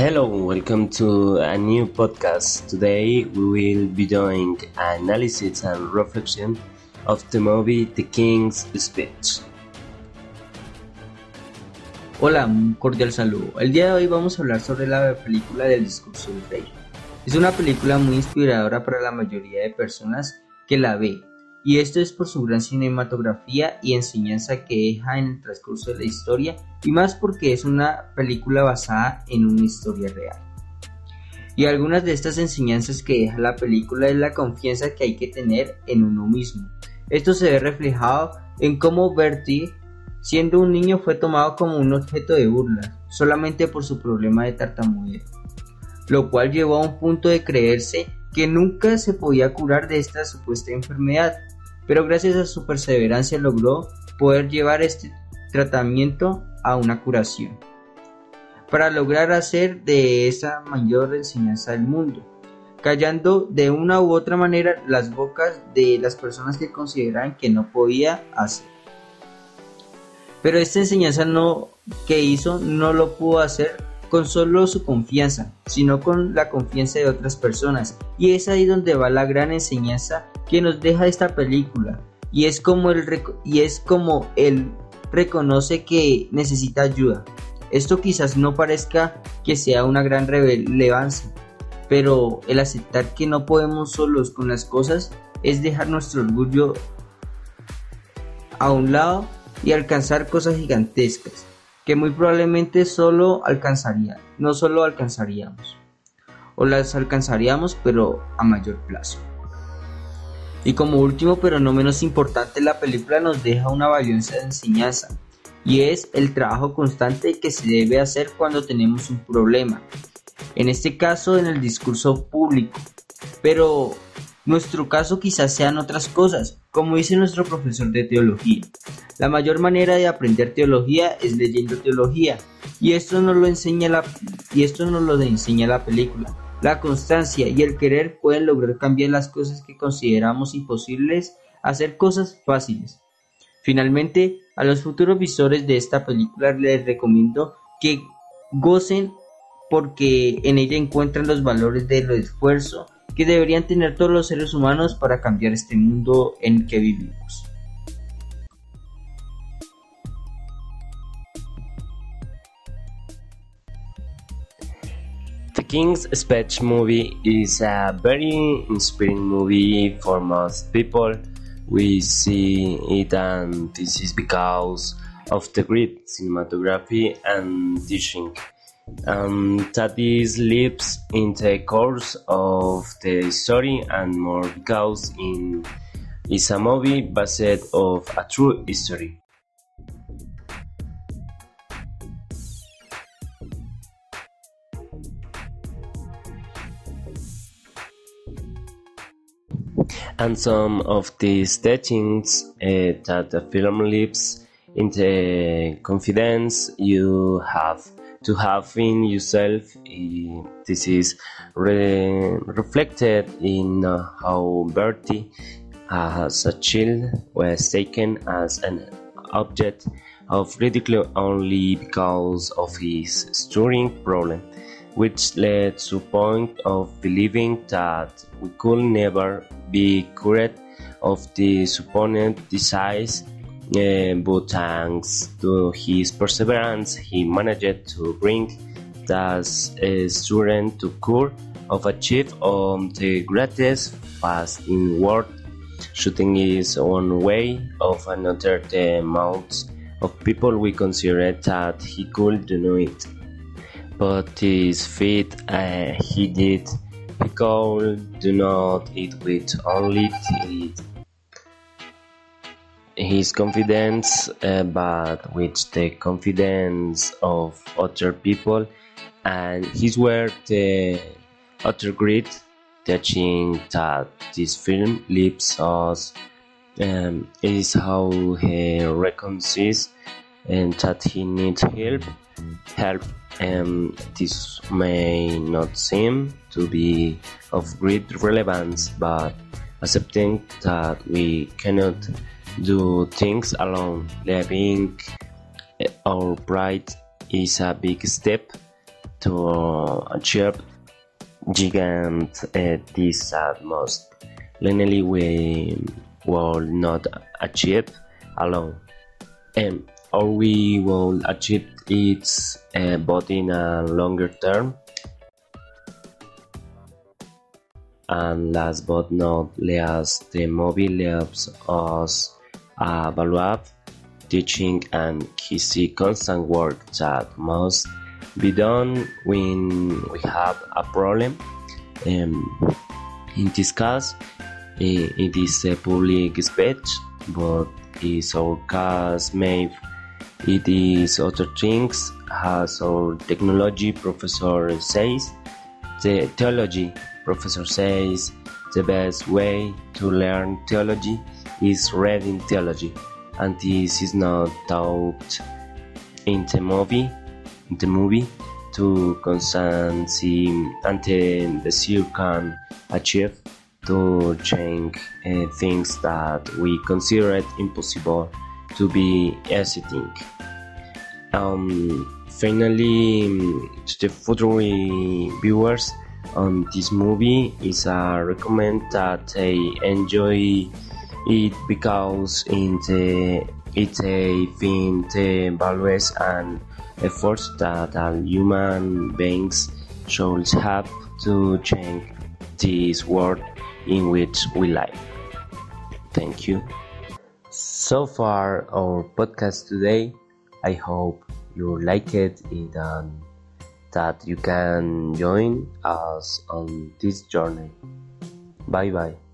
Hello, welcome to a new podcast. Today we will be doing analysis and reflection of the movie The King's Speech. Hola, un cordial saludo. El día de hoy vamos a hablar sobre la película del discurso del rey. Es una película muy inspiradora para la mayoría de personas que la ve, y esto es por su gran cinematografía y enseñanza que deja en el transcurso de la historia, y más porque es una película basada en una historia real. Y algunas de estas enseñanzas que deja la película es la confianza que hay que tener en uno mismo. Esto se ve reflejado en cómo Bertie, siendo un niño, fue tomado como un objeto de burla, solamente por su problema de tartamudeo, lo cual llevó a un punto de creerse que nunca se podía curar de esta supuesta enfermedad, pero gracias a su perseverancia logró poder llevar este tratamiento a una curación, para lograr hacer de esa mayor enseñanza del mundo, callando de una u otra manera las bocas de las personas que consideraban que no podía hacer. Pero esta enseñanza no, que hizo no lo pudo hacer con solo su confianza, sino con la confianza de otras personas. Y es ahí donde va la gran enseñanza que nos deja esta película. Y es como él, y es como él reconoce que necesita ayuda. Esto quizás no parezca que sea una gran relevancia, pero el aceptar que no podemos solos con las cosas es dejar nuestro orgullo a un lado y alcanzar cosas gigantescas que muy probablemente solo alcanzaría, no solo alcanzaríamos, o las alcanzaríamos pero a mayor plazo. Y como último pero no menos importante, la película nos deja una valiosa enseñanza, y es el trabajo constante que se debe hacer cuando tenemos un problema, en este caso en el discurso público, pero nuestro caso quizás sean otras cosas, como dice nuestro profesor de teología. La mayor manera de aprender teología es leyendo teología, y esto nos lo enseña la, y esto lo enseña la película. La constancia y el querer pueden lograr cambiar las cosas que consideramos imposibles, hacer cosas fáciles. Finalmente, a los futuros visores de esta película les recomiendo que gocen porque en ella encuentran los valores del esfuerzo, que deberían tener todos los seres humanos para cambiar este mundo en que vivimos. The King's Speech movie is a very inspiring movie for most people. We see it, and this is because of the great cinematography and teaching um, that is lives in the course of the story and more because in is a movie based of a true history. And some of these teachings uh, that the film lives in the confidence you have to have in yourself. This is re reflected in uh, how Bertie, as a child, was taken as an object of ridicule only because of his stirring problem, which led to the point of believing that we could never be cured of the supposed disease uh, but thanks to his perseverance, he managed to bring uh, student to cure of achieve um, the greatest fast in world. Shooting is one way of another the amount of people we consider that he could do it. But his feet uh, he did, could do not eat with only it his confidence, uh, but with the confidence of other people, and his were the other great teaching that this film leaves us um, is how he reconciles and that he needs help. Help. Um, this may not seem to be of great relevance, but accepting that we cannot do things alone. Leaving our pride is a big step, to achieve gigant uh, this at most. We will not achieve alone, And or we will achieve it uh, but in a longer term. And last but not least, the movie leaves us a valuable teaching and key constant work that must be done when we have a problem. Um, in this case, it is a public speech, but is our case made it is other things, as our technology professor says. The theology professor says the best way to learn theology is reading theology, and this is not taught in the movie the movie to constancy until the seer can achieve to change uh, things that we considered impossible to be existing. Um, finally, to the future viewers on this movie is a recommend that they enjoy it because in the it's a thing the values and efforts that human beings should have to change this world in which we live. Thank you. So far, our podcast today. I hope you like it and um, that you can join us on this journey. Bye bye.